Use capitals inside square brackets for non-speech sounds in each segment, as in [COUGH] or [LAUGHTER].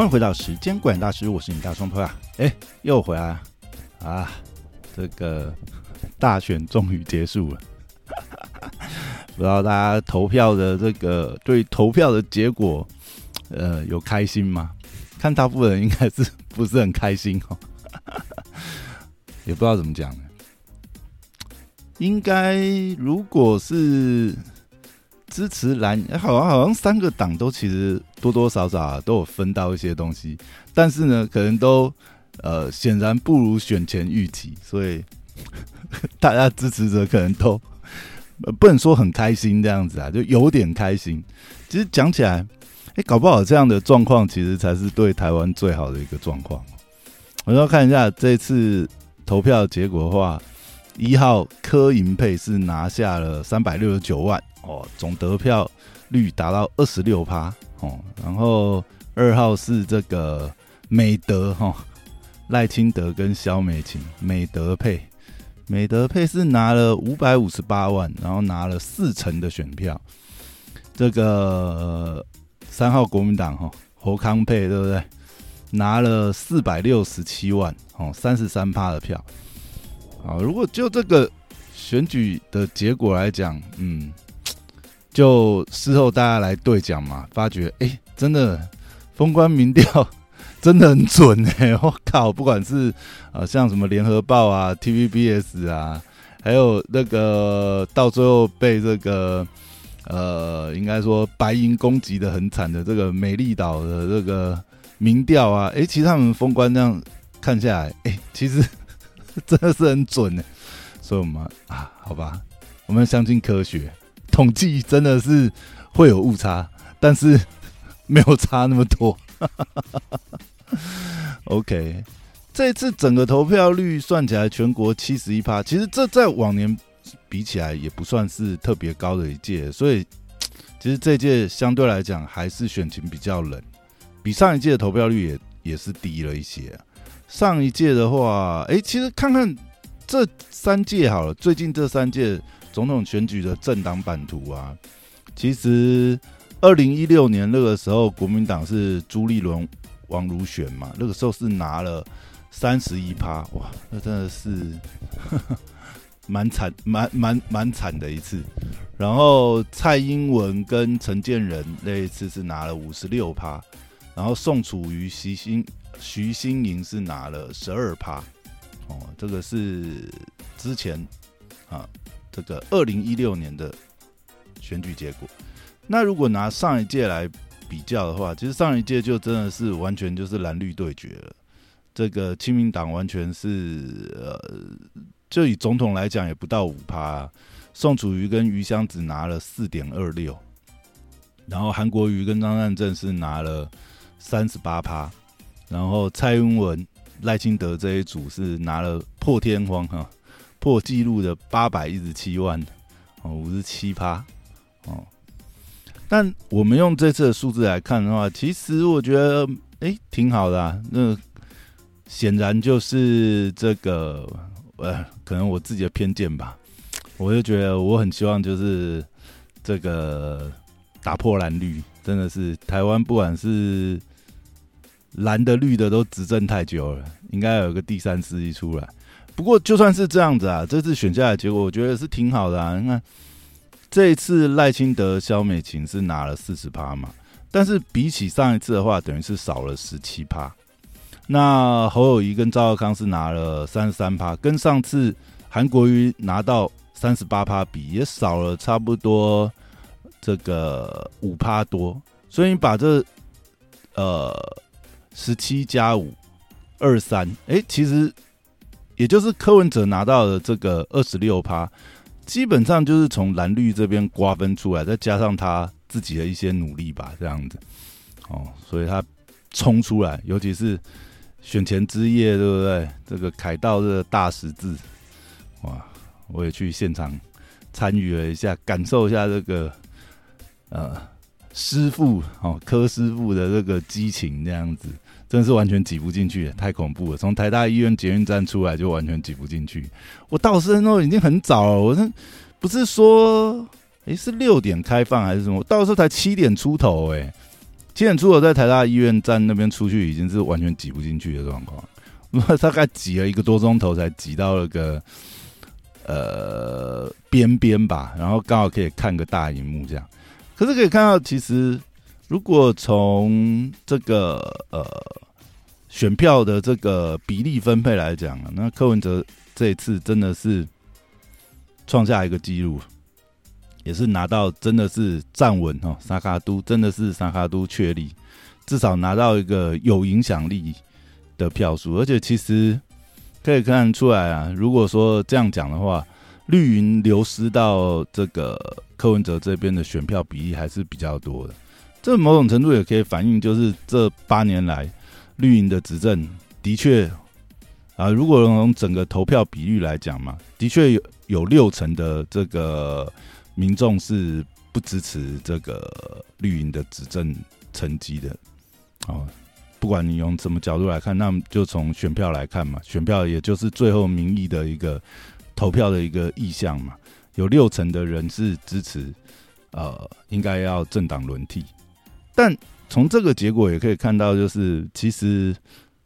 欢迎回到时间管大师，我是你大双胞啊！哎，又回来啊！这个大选终于结束了，[LAUGHS] 不知道大家投票的这个对投票的结果，呃，有开心吗？看大部分人应该是 [LAUGHS] 不是很开心哦，[LAUGHS] 也不知道怎么讲。应该如果是。支持蓝，好像好像三个党都其实多多少少啊都有分到一些东西，但是呢，可能都呃显然不如选前预期，所以 [LAUGHS] 大家支持者可能都不能说很开心这样子啊，就有点开心。其实讲起来，哎，搞不好这样的状况其实才是对台湾最好的一个状况。我要看一下这次投票结果的话，一号柯银配是拿下了三百六十九万。哦，总得票率达到二十六趴哦，然后二号是这个美德哈，赖清德跟萧美琴，美德配，美德配是拿了五百五十八万，然后拿了四成的选票。这个三号国民党哈，侯康配对不对？拿了四百六十七万哦，三十三趴的票。好，如果就这个选举的结果来讲，嗯。就事后大家来对讲嘛，发觉哎，真的封关民调 [LAUGHS] 真的很准哎！我靠，不管是啊像什么联合报啊、TVBS 啊，还有那个到最后被这个呃，应该说白银攻击的很惨的这个美丽岛的这个民调啊，哎，其实他们封关这样看下来，哎，其实真的是很准呢！所以我们啊，好吧，我们相信科学。统计真的是会有误差，但是没有差那么多。OK，这次整个投票率算起来，全国七十一趴，其实这在往年比起来也不算是特别高的一届，所以其实这届相对来讲还是选情比较冷，比上一届的投票率也也是低了一些。上一届的话，哎，其实看看这三届好了，最近这三届。总统选举的政党版图啊，其实二零一六年那个时候，国民党是朱立伦、王如选嘛，那个时候是拿了三十一趴，哇，那真的是 [LAUGHS] 蛮惨、蛮蛮蛮惨的一次。然后蔡英文跟陈建仁那一次是拿了五十六趴，然后宋楚瑜、徐新徐新莹是拿了十二趴，哦，这个是之前啊。这个二零一六年的选举结果，那如果拿上一届来比较的话，其实上一届就真的是完全就是蓝绿对决了。这个亲民党完全是呃，就以总统来讲也不到五趴，宋楚瑜跟余香只拿了四点二六，然后韩国瑜跟张善政是拿了三十八趴，然后蔡英文、赖清德这一组是拿了破天荒哈。破纪录的八百一十七万哦，五十七趴哦。但我们用这次的数字来看的话，其实我觉得哎挺好的啊。那显然就是这个呃，可能我自己的偏见吧。我就觉得我很希望就是这个打破蓝绿，真的是台湾不管是蓝的绿的都执政太久了，应该有个第三势力出来。不过就算是这样子啊，这次选下来结果，我觉得是挺好的啊。你看这一次赖清德、萧美琴是拿了四十趴嘛，但是比起上一次的话，等于是少了十七趴。那侯友谊跟赵少康是拿了三十三趴，跟上次韩国瑜拿到三十八趴比，也少了差不多这个五趴多。所以你把这呃十七加五二三，哎，其实。也就是柯文哲拿到的这个二十六趴，基本上就是从蓝绿这边瓜分出来，再加上他自己的一些努力吧，这样子哦，所以他冲出来，尤其是选前之夜，对不对？这个凯道的大十字，哇，我也去现场参与了一下，感受一下这个呃师傅哦柯师傅的这个激情，这样子。真是完全挤不进去，太恐怖了！从台大医院捷运站出来就完全挤不进去。我到时候已经很早了，我是不是说，诶是六点开放还是什么？到时候才七点出头，诶，七点出头在台大医院站那边出去，已经是完全挤不进去的状况。我大概挤了一个多钟头，才挤到了个呃边边吧，然后刚好可以看个大荧幕这样。可是可以看到，其实如果从这个呃选票的这个比例分配来讲啊，那柯文哲这一次真的是创下一个纪录，也是拿到真的是站稳哦，沙卡都真的是沙卡都确立，至少拿到一个有影响力。的票数，而且其实可以看出来啊。如果说这样讲的话，绿营流失到这个柯文哲这边的选票比例还是比较多的。这某种程度也可以反映，就是这八年来绿营的执政的确啊，如果从整个投票比率来讲嘛，的确有有六成的这个民众是不支持这个绿营的执政成绩的，哦。不管你用什么角度来看，那么就从选票来看嘛，选票也就是最后民意的一个投票的一个意向嘛。有六成的人是支持，呃，应该要政党轮替。但从这个结果也可以看到，就是其实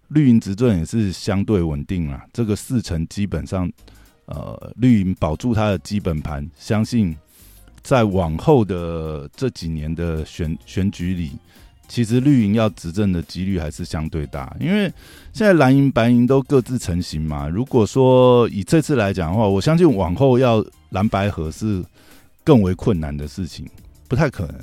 绿营执政也是相对稳定啊。这个四成基本上，呃，绿营保住它的基本盘，相信在往后的这几年的选选举里。其实绿营要执政的几率还是相对大，因为现在蓝营白营都各自成型嘛。如果说以这次来讲的话，我相信往后要蓝白合是更为困难的事情，不太可能。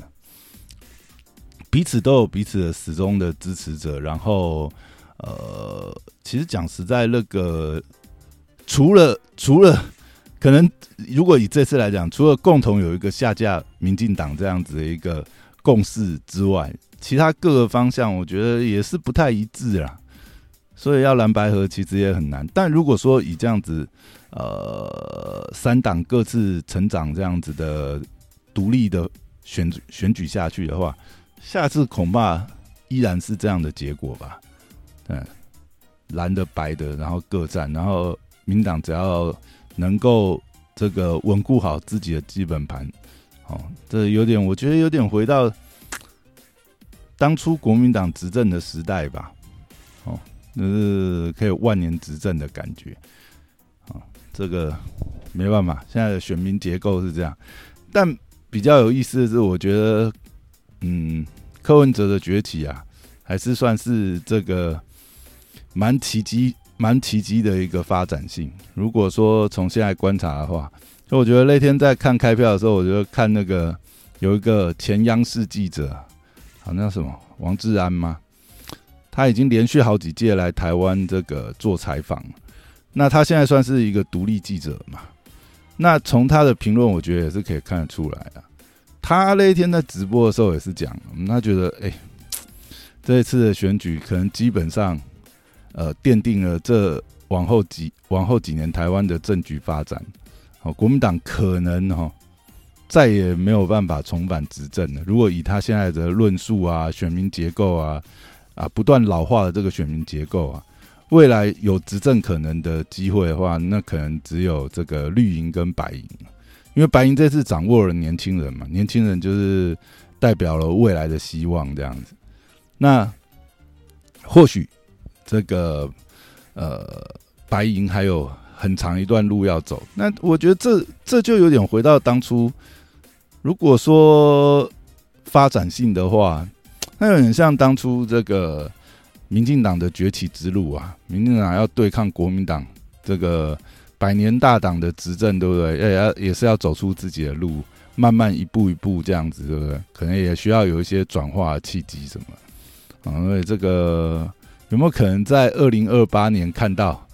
彼此都有彼此的始终的支持者，然后呃，其实讲实在，那个除了除了可能，如果以这次来讲，除了共同有一个下架民进党这样子的一个共识之外，其他各个方向，我觉得也是不太一致啦，所以要蓝白合其实也很难。但如果说以这样子，呃，三党各自成长这样子的独立的选选举下去的话，下次恐怕依然是这样的结果吧。嗯，蓝的白的，然后各占，然后民党只要能够这个稳固好自己的基本盘，哦，这有点，我觉得有点回到。当初国民党执政的时代吧，哦，那是可以万年执政的感觉，啊，这个没办法，现在的选民结构是这样。但比较有意思的是，我觉得，嗯，柯文哲的崛起啊，还是算是这个蛮奇迹、蛮奇迹的一个发展性。如果说从现在观察的话，就我觉得那天在看开票的时候，我觉得看那个有一个前央视记者。好，那什么王志安吗？他已经连续好几届来台湾这个做采访，那他现在算是一个独立记者嘛？那从他的评论，我觉得也是可以看得出来的。他那一天在直播的时候也是讲，他觉得哎，这一次的选举可能基本上呃奠定了这往后几往后几年台湾的政局发展。好，国民党可能哈。再也没有办法重返执政了。如果以他现在的论述啊、选民结构啊、啊不断老化的这个选民结构啊，未来有执政可能的机会的话，那可能只有这个绿营跟白营，因为白营这次掌握了年轻人嘛，年轻人就是代表了未来的希望这样子。那或许这个呃白银还有很长一段路要走。那我觉得这这就有点回到当初。如果说发展性的话，那有点像当初这个民进党的崛起之路啊。民进党要对抗国民党这个百年大党的执政，对不对？也要也是要走出自己的路，慢慢一步一步这样子，对不对？可能也需要有一些转化契机什么啊。因为这个有没有可能在二零二八年看到？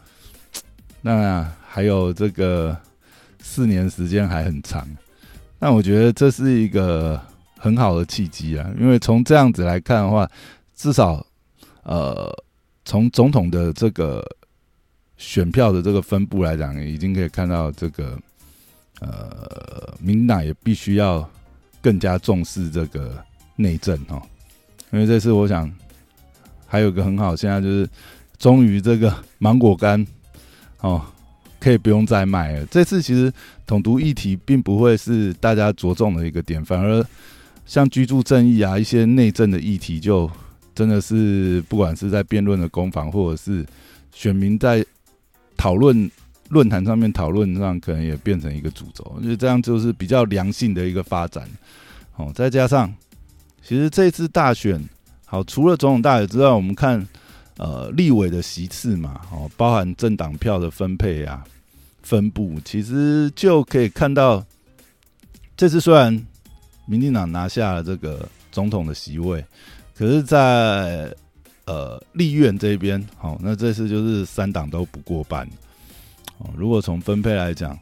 那还有这个四年时间还很长。那我觉得这是一个很好的契机啊，因为从这样子来看的话，至少呃，从总统的这个选票的这个分布来讲，已经可以看到这个呃，民党也必须要更加重视这个内政哦，因为这次我想还有个很好，现在就是终于这个芒果干哦。可以不用再卖了。这次其实统独议题并不会是大家着重的一个点，反而像居住正义啊，一些内政的议题，就真的是不管是在辩论的攻防，或者是选民在讨论论坛上面讨论上，可能也变成一个主轴。我觉得这样就是比较良性的一个发展。哦，再加上其实这次大选，好，除了总统大选之外，我们看呃立委的席次嘛，哦，包含政党票的分配啊、分布，其实就可以看到，这次虽然。民进党拿下了这个总统的席位，可是，在呃立院这边，好，那这次就是三党都不过半。哦，如果从分配来讲，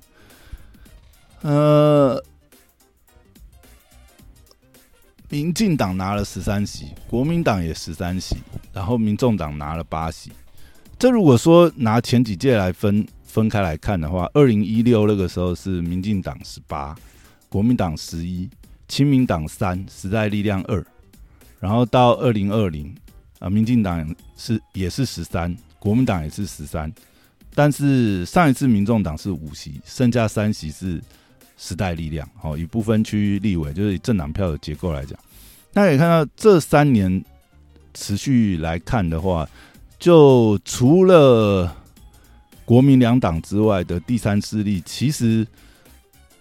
呃，民进党拿了十三席，国民党也十三席，然后民众党拿了八席。这如果说拿前几届来分分开来看的话，二零一六那个时候是民进党十八，国民党十一。亲民党三，时代力量二，然后到二零二零啊，民进党是也是十三，国民党也是十三，但是上一次民众党是五席，剩下三席是时代力量。好，以部分区域立委，就是以政党票的结构来讲，大家可以看到这三年持续来看的话，就除了国民两党之外的第三势力，其实。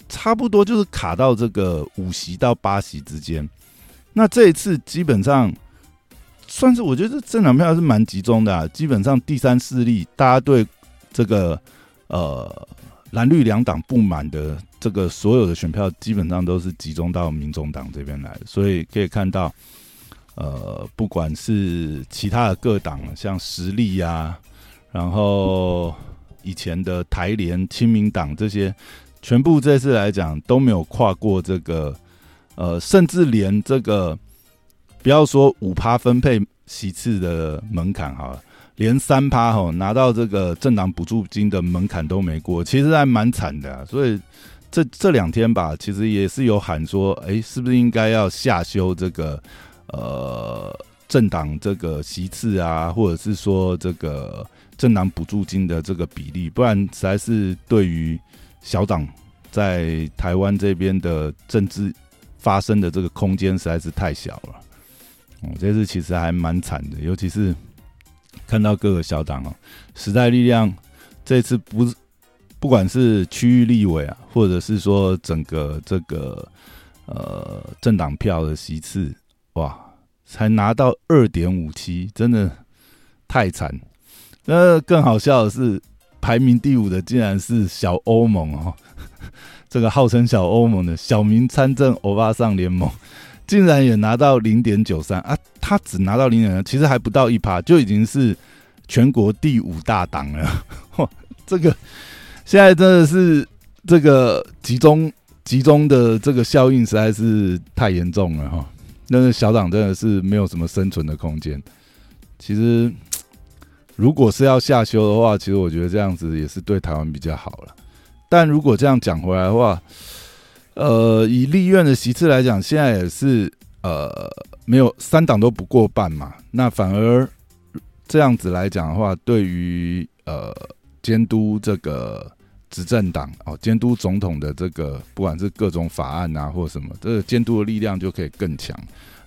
差不多就是卡到这个五席到八席之间，那这一次基本上算是我觉得政党票是蛮集中的，基本上第三势力大家对这个呃蓝绿两党不满的这个所有的选票，基本上都是集中到民众党这边来，所以可以看到，呃，不管是其他的各党，像实力呀，然后以前的台联、亲民党这些。全部这次来讲都没有跨过这个，呃，甚至连这个不要说五趴分配席次的门槛哈，连三趴哈拿到这个政党补助金的门槛都没过，其实还蛮惨的。所以这这两天吧，其实也是有喊说，哎，是不是应该要下修这个呃政党这个席次啊，或者是说这个政党补助金的这个比例，不然实在是对于。小党在台湾这边的政治发生的这个空间实在是太小了，哦，这次其实还蛮惨的，尤其是看到各个小党哦，时代力量这次不是不管是区域立委啊，或者是说整个这个呃政党票的席次，哇，才拿到二点五七，真的太惨。那更好笑的是。排名第五的竟然是小欧盟哦，[LAUGHS] 这个号称小欧盟的小民参政欧巴桑联盟，竟然也拿到零点九三啊！他只拿到零点，其实还不到一趴，就已经是全国第五大党了。[LAUGHS] 哇，这个现在真的是这个集中集中的这个效应实在是太严重了哈！那个小党真的是没有什么生存的空间。其实。如果是要下修的话，其实我觉得这样子也是对台湾比较好了。但如果这样讲回来的话，呃，以立院的席次来讲，现在也是呃没有三党都不过半嘛。那反而这样子来讲的话，对于呃监督这个执政党哦，监督总统的这个不管是各种法案啊或什么，这个监督的力量就可以更强。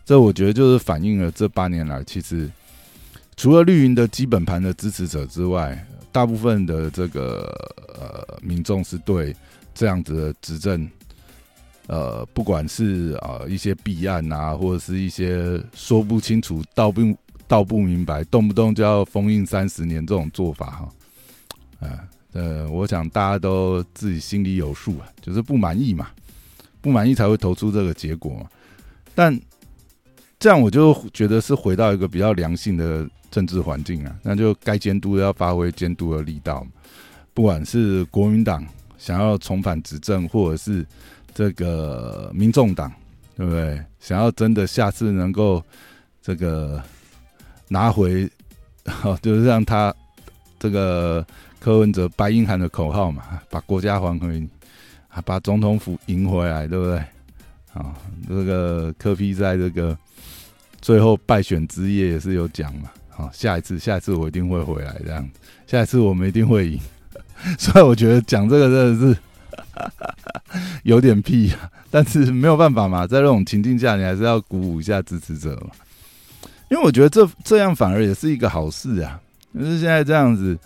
这我觉得就是反映了这八年来其实。除了绿营的基本盘的支持者之外，大部分的这个呃民众是对这样子的执政，呃，不管是啊一些弊案啊，或者是一些说不清楚、道不道不明白，动不动就要封印三十年这种做法哈，啊呃，我想大家都自己心里有数啊，就是不满意嘛，不满意才会投出这个结果。但这样我就觉得是回到一个比较良性的。政治环境啊，那就该监督的要发挥监督的力道。不管是国民党想要重返执政，或者是这个民众党，对不对？想要真的下次能够这个拿回，就是让他这个柯文哲白银汉的口号嘛，把国家还回，把总统府赢回来，对不对？啊，这个柯批在这个最后败选之夜也是有讲嘛。好，下一次，下一次我一定会回来这样。下一次我们一定会赢，[LAUGHS] 所以我觉得讲这个真的是 [LAUGHS] 有点屁啊。但是没有办法嘛，在这种情境下，你还是要鼓舞一下支持者嘛。因为我觉得这这样反而也是一个好事啊，就是现在这样子，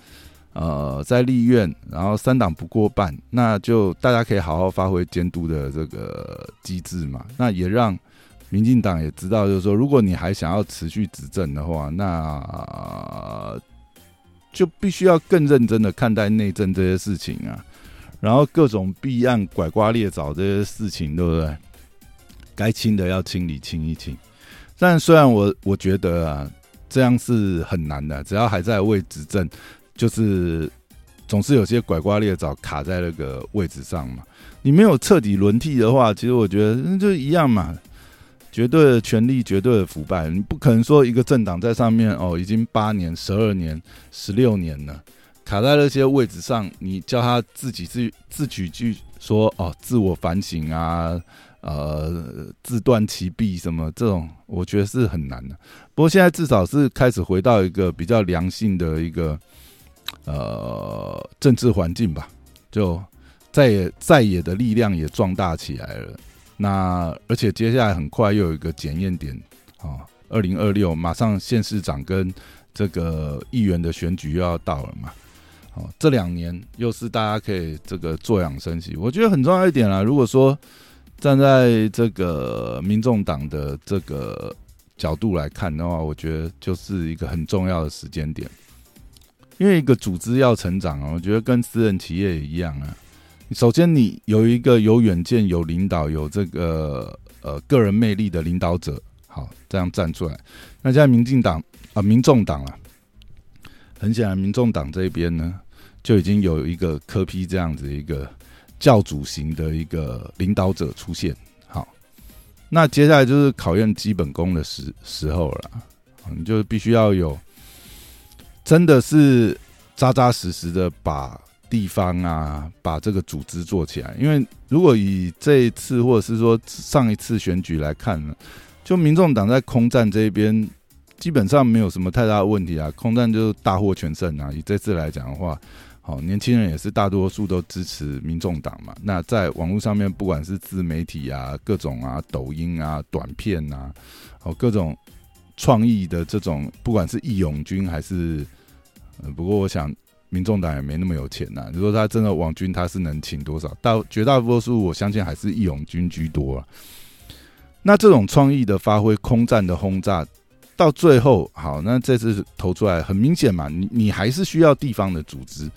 呃，在立院，然后三党不过半，那就大家可以好好发挥监督的这个机制嘛。那也让民进党也知道，就是说，如果你还想要持续执政的话，那就必须要更认真的看待内政这些事情啊。然后各种弊案、拐瓜裂枣这些事情，对不对？该清的要清理清一清。但虽然我我觉得啊，这样是很难的。只要还在为执政，就是总是有些拐瓜裂枣卡在那个位置上嘛。你没有彻底轮替的话，其实我觉得就一样嘛。绝对的权力，绝对的腐败，你不可能说一个政党在上面哦，已经八年、十二年、十六年了。卡在那些位置上，你叫他自己自自取去说哦，自我反省啊，呃，自断其臂什么这种，我觉得是很难的。不过现在至少是开始回到一个比较良性的一个呃政治环境吧，就在野在野的力量也壮大起来了。那而且接下来很快又有一个检验点啊，二零二六马上县市长跟这个议员的选举又要到了嘛。哦，这两年又是大家可以这个坐养生息，我觉得很重要一点啦。如果说站在这个民众党的这个角度来看的话，我觉得就是一个很重要的时间点。因为一个组织要成长啊，我觉得跟私人企业也一样啊。首先，你有一个有远见、有领导、有这个呃个人魅力的领导者，好这样站出来。那现在民进党啊，民众党啊。很显然，民众党这边呢，就已经有一个科批这样子一个教主型的一个领导者出现。好，那接下来就是考验基本功的时时候了。你就必须要有，真的是扎扎实实的把地方啊，把这个组织做起来。因为如果以这一次或者是说上一次选举来看呢，就民众党在空战这边。基本上没有什么太大的问题啊，空战就大获全胜啊。以这次来讲的话，好，年轻人也是大多数都支持民众党嘛。那在网络上面，不管是自媒体啊、各种啊、抖音啊、短片啊，哦，各种创意的这种，不管是义勇军还是，不过我想民众党也没那么有钱呐。你说他真的网军，他是能请多少？大绝大多数我相信还是义勇军居多啊。那这种创意的发挥，空战的轰炸。到最后，好，那这次投出来很明显嘛，你你还是需要地方的组织。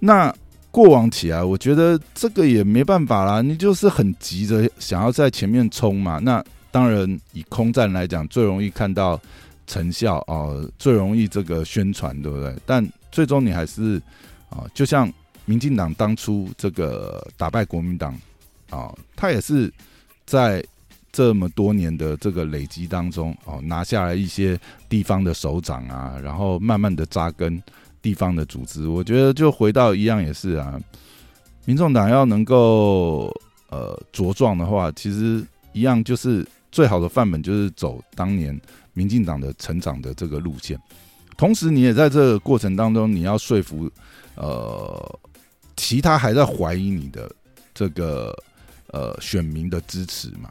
那过往起来，我觉得这个也没办法啦，你就是很急着想要在前面冲嘛。那当然，以空战来讲，最容易看到成效哦，最容易这个宣传，对不对？但最终你还是啊，就像民进党当初这个打败国民党啊，他也是在。这么多年的这个累积当中，哦，拿下来一些地方的首长啊，然后慢慢的扎根地方的组织，我觉得就回到一样也是啊，民众党要能够呃茁壮的话，其实一样就是最好的范本就是走当年民进党的成长的这个路线，同时你也在这个过程当中，你要说服呃其他还在怀疑你的这个呃选民的支持嘛。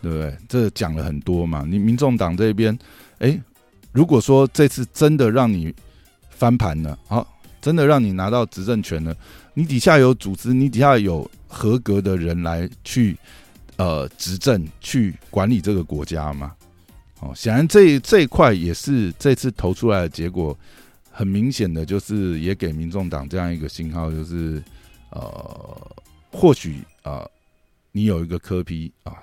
对不对？这讲了很多嘛。你民众党这边，哎，如果说这次真的让你翻盘了，好，真的让你拿到执政权了，你底下有组织，你底下有合格的人来去呃执政，去管理这个国家吗？哦，显然这这一块也是这次投出来的结果，很明显的就是也给民众党这样一个信号，就是呃，或许啊，你有一个科批啊。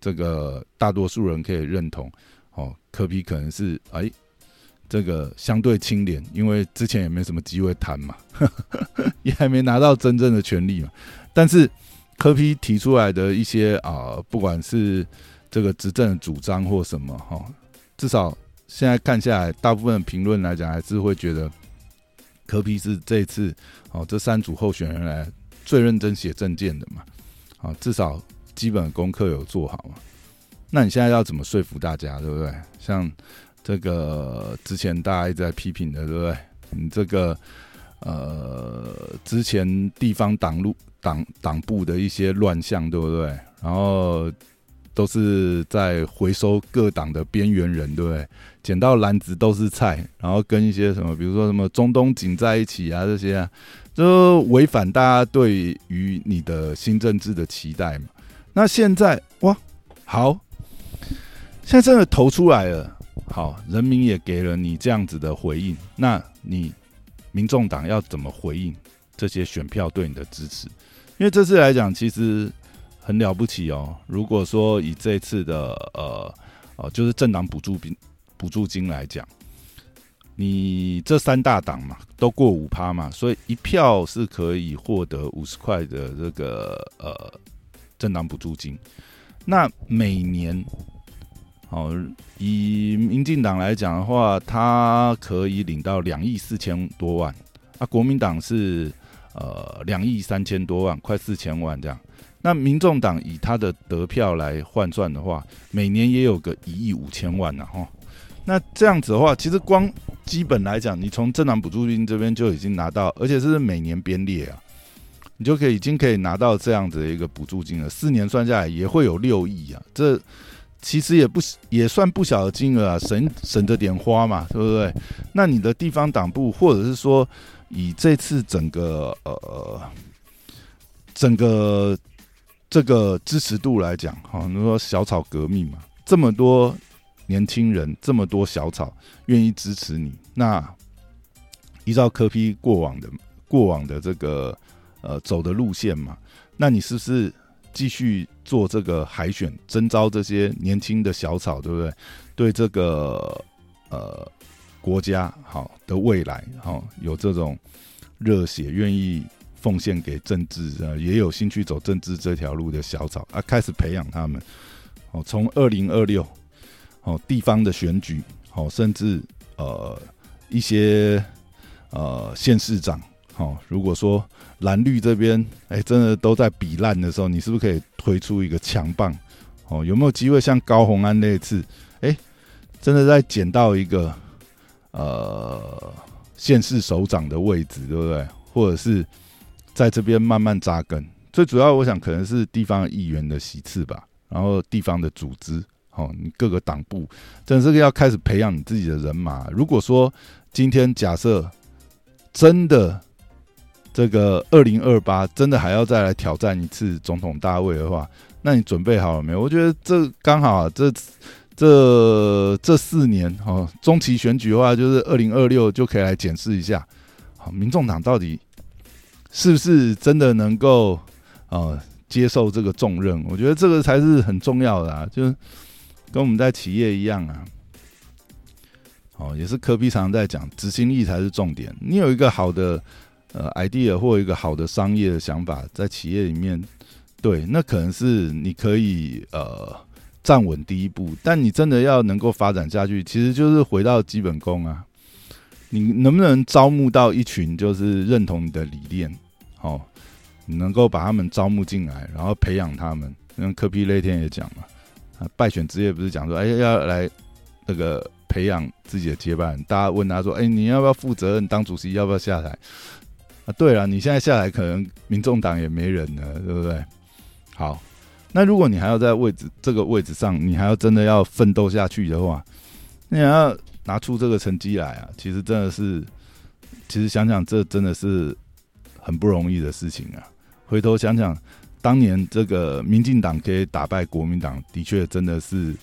这个大多数人可以认同，哦，科批可能是哎，这个相对清廉，因为之前也没什么机会谈嘛，[LAUGHS] 也还没拿到真正的权利嘛。但是科批提出来的一些啊，不管是这个执政主张或什么哈，至少现在看下来，大部分评论来讲，还是会觉得科批是这次哦这三组候选人来最认真写政见的嘛，啊，至少。基本功课有做好嘛？那你现在要怎么说服大家，对不对？像这个之前大家一直在批评的，对不对？你这个呃，之前地方党路党党部的一些乱象，对不对？然后都是在回收各党的边缘人，对不对？捡到篮子都是菜，然后跟一些什么，比如说什么中东锦在一起啊，这些啊，就违反大家对于你的新政治的期待嘛。那现在哇，好，现在真的投出来了，好，人民也给了你这样子的回应，那你民众党要怎么回应这些选票对你的支持？因为这次来讲，其实很了不起哦。如果说以这次的呃呃，就是政党补助金补助金来讲，你这三大党嘛都过五趴嘛，所以一票是可以获得五十块的这个呃政党补助金。那每年哦，以民进党来讲的话，他可以领到两亿四千多万。啊，国民党是。呃，两亿三千多万，快四千万这样。那民众党以他的得票来换算的话，每年也有个一亿五千万呢，哈。那这样子的话，其实光基本来讲，你从政党补助金这边就已经拿到，而且是每年编列啊，你就可以已经可以拿到这样子的一个补助金了。四年算下来也会有六亿啊，这其实也不也算不小的金额啊，省省着点花嘛，对不对？那你的地方党部或者是说。以这次整个呃整个这个支持度来讲，哈，你说小草革命嘛，这么多年轻人，这么多小草愿意支持你，那依照科批过往的过往的这个呃走的路线嘛，那你是不是继续做这个海选，征招这些年轻的小草，对不对？对这个呃。国家好的未来，好有这种热血，愿意奉献给政治，啊，也有兴趣走政治这条路的小草啊，开始培养他们。哦，从二零二六，哦，地方的选举，哦，甚至呃一些呃县市长，哦，如果说蓝绿这边，哎，真的都在比烂的时候，你是不是可以推出一个强棒？哦，有没有机会像高红安那次，哎，真的在捡到一个？呃，县市首长的位置，对不对？或者是在这边慢慢扎根。最主要，我想可能是地方议员的席次吧。然后地方的组织，哦，你各个党部，真的这个要开始培养你自己的人马。如果说今天假设真的这个二零二八真的还要再来挑战一次总统大位的话，那你准备好了没有？我觉得这刚好这。这这四年哦，中期选举的话，就是二零二六就可以来检视一下，好，民众党到底是不是真的能够呃接受这个重任？我觉得这个才是很重要的啊，就是跟我们在企业一样啊，哦，也是科比常常在讲，执行力才是重点。你有一个好的呃 idea 或一个好的商业的想法，在企业里面，对，那可能是你可以呃。站稳第一步，但你真的要能够发展下去，其实就是回到基本功啊。你能不能招募到一群就是认同你的理念，哦，你能够把他们招募进来，然后培养他们。像科皮那天也讲嘛，啊，败选职业不是讲说，哎，要来那个培养自己的接班人。大家问他说，哎，你要不要负责任当主席？要不要下台？啊，对了，你现在下来，可能民众党也没人了，对不对？好。那如果你还要在位置这个位置上，你还要真的要奋斗下去的话，你要拿出这个成绩来啊！其实真的是，其实想想这真的是很不容易的事情啊。回头想想，当年这个民进党可以打败国民党，的确真的是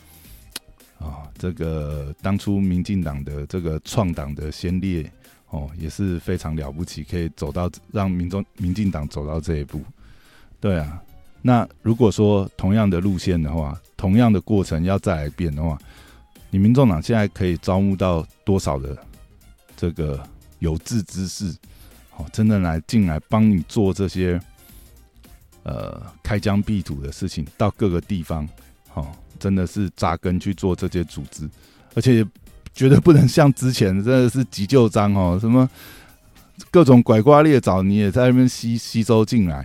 啊，这个当初民进党的这个创党的先烈哦，也是非常了不起，可以走到让民众民进党走到这一步。对啊。那如果说同样的路线的话，同样的过程要再来变的话，你民众党现在可以招募到多少的这个有志之士，哦，真的来进来帮你做这些呃开疆辟土的事情，到各个地方，哦，真的是扎根去做这些组织，而且绝对不能像之前真的是急救章哦，什么各种拐瓜裂枣，你也在那边吸吸收进来。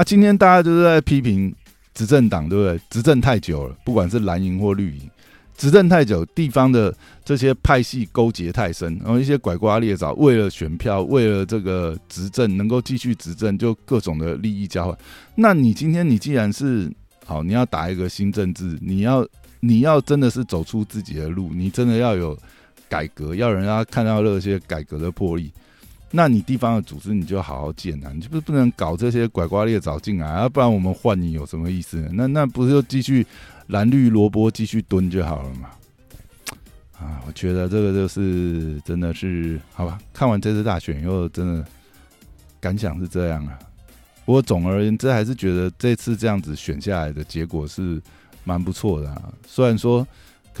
啊，今天大家就是在批评执政党，对不对？执政太久了，不管是蓝营或绿营，执政太久，地方的这些派系勾结太深，然后一些拐瓜裂枣，为了选票，为了这个执政能够继续执政，就各种的利益交换。那你今天你既然是好，你要打一个新政治，你要你要真的是走出自己的路，你真的要有改革，要人家看到那些改革的魄力。那你地方的组织你就好好建啊，你就不不能搞这些拐瓜裂枣进来，啊不然我们换你有什么意思？那那不是就继续蓝绿萝卜继续蹲就好了嘛？啊，我觉得这个就是真的是好吧。看完这次大选以后，真的感想是这样啊。不过总而言之，还是觉得这次这样子选下来的结果是蛮不错的啊。虽然说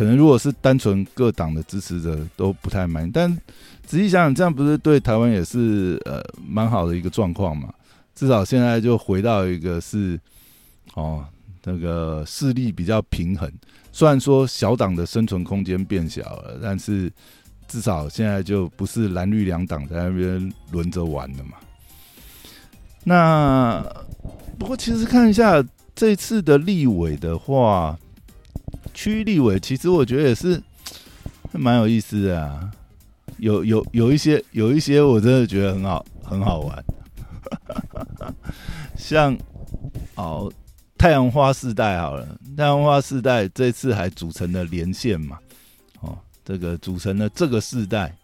可能如果是单纯各党的支持者都不太满意，但仔细想想，这样不是对台湾也是呃蛮好的一个状况嘛？至少现在就回到一个是哦，那个势力比较平衡。虽然说小党的生存空间变小了，但是至少现在就不是蓝绿两党在那边轮着玩了嘛。那不过其实看一下这次的立委的话，区立委其实我觉得也是 [TSK] 蛮有意思的啊。有有有一些有一些我真的觉得很好很好玩，[LAUGHS] 像哦太阳花世代好了，太阳花世代这次还组成了连线嘛，哦这个组成了这个世代，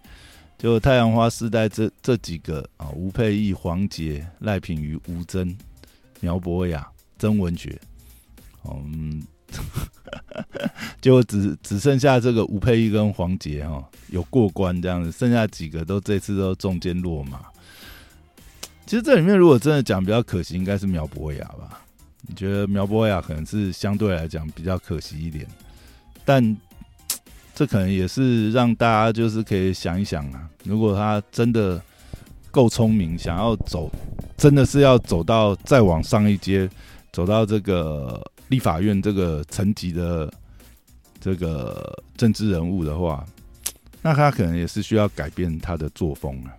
就太阳花世代这这几个啊吴佩义、黄杰、赖品妤、吴尊、苗博雅、曾文学，嗯。[LAUGHS] 就只只剩下这个吴佩仪跟黄杰哈有过关这样子，剩下几个都这次都中间落马。其实这里面如果真的讲比较可惜，应该是苗博雅吧？你觉得苗博雅可能是相对来讲比较可惜一点，但这可能也是让大家就是可以想一想啊，如果他真的够聪明，想要走，真的是要走到再往上一阶，走到这个。立法院这个层级的这个政治人物的话，那他可能也是需要改变他的作风啊，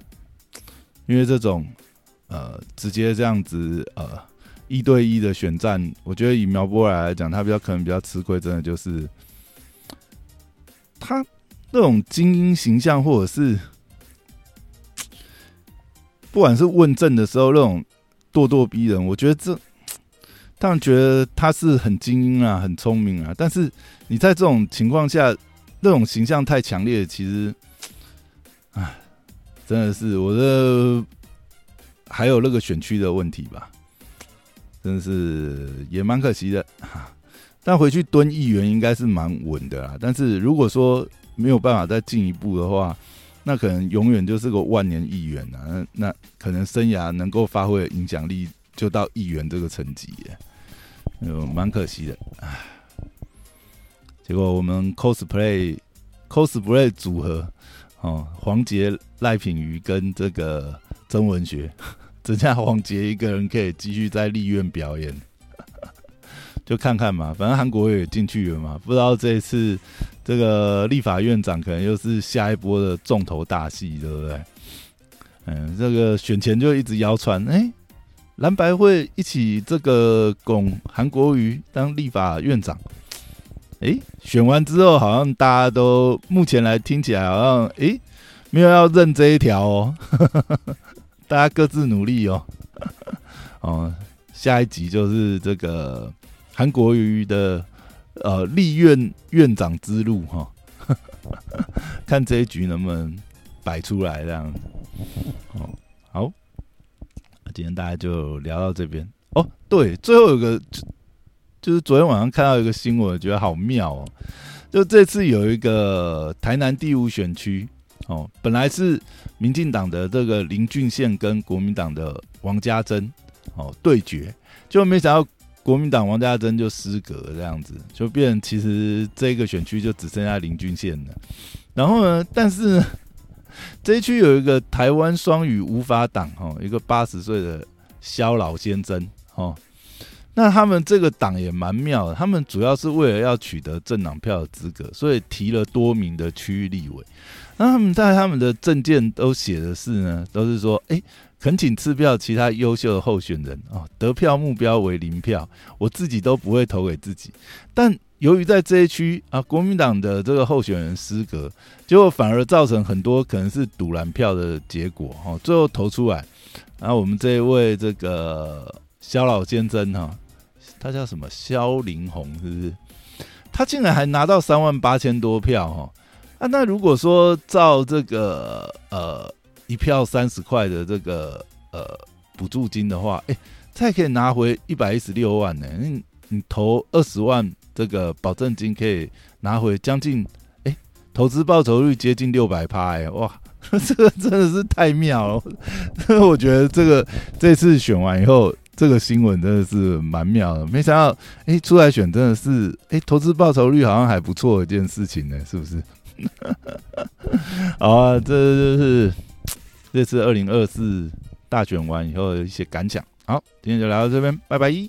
因为这种呃直接这样子呃一对一的选战，我觉得以苗博来来讲，他比较可能比较吃亏，真的就是他那种精英形象，或者是不管是问政的时候那种咄咄逼人，我觉得这。当然觉得他是很精英啊，很聪明啊，但是你在这种情况下，那种形象太强烈，其实，唉，真的是我的还有那个选区的问题吧，真的是也蛮可惜的。但回去蹲议员应该是蛮稳的啦。但是如果说没有办法再进一步的话，那可能永远就是个万年议员啊。那可能生涯能够发挥的影响力就到议员这个层级。有蛮可惜的，结果我们 cosplay cosplay 组合哦，黄杰、赖品妤跟这个曾文学，只剩下黄杰一个人可以继续在立院表演，[LAUGHS] 就看看嘛。反正韩国也进去了嘛，不知道这一次这个立法院长可能又是下一波的重头大戏，对不对？嗯，这个选前就一直谣传，哎。蓝白会一起这个拱韩国瑜当立法院长，哎，选完之后好像大家都目前来听起来好像哎没有要认这一条哦，[LAUGHS] 大家各自努力哦。[LAUGHS] 哦，下一集就是这个韩国瑜的呃立院院长之路哈，[LAUGHS] 看这一局能不能摆出来这样。哦，好。今天大家就聊到这边哦。对，最后有个就是昨天晚上看到一个新闻，觉得好妙哦。就这次有一个台南第五选区哦，本来是民进党的这个林俊宪跟国民党的王家珍哦对决，就没想到国民党王家珍就失格这样子，就变其实这个选区就只剩下林俊宪了。然后呢，但是。这一区有一个台湾双语无法党哈，一个八十岁的肖老先生哈，那他们这个党也蛮妙的，他们主要是为了要取得政党票的资格，所以提了多名的区域立委。那他们在他们的证件都写的是呢，都是说，哎，恳请赐票其他优秀的候选人啊，得票目标为零票，我自己都不会投给自己，但。由于在这一区啊，国民党的这个候选人失格，结果反而造成很多可能是赌蓝票的结果哈。最后投出来，然后我们这一位这个肖老先生哈，他叫什么萧林红，是不是？他竟然还拿到三万八千多票哈啊！那如果说照这个呃一票三十块的这个呃补助金的话，哎，才可以拿回一百一十六万呢。你你投二十万这个保证金可以拿回将近哎，投资报酬率接近六百趴哎哇！这个真的是太妙了，我觉得这个这次选完以后。这个新闻真的是蛮妙的，没想到，哎，出来选真的是，哎，投资报酬率好像还不错的一件事情呢，是不是？[LAUGHS] 好啊，这就是这次二零二四大选完以后的一些感想。好，今天就聊到这边，拜拜。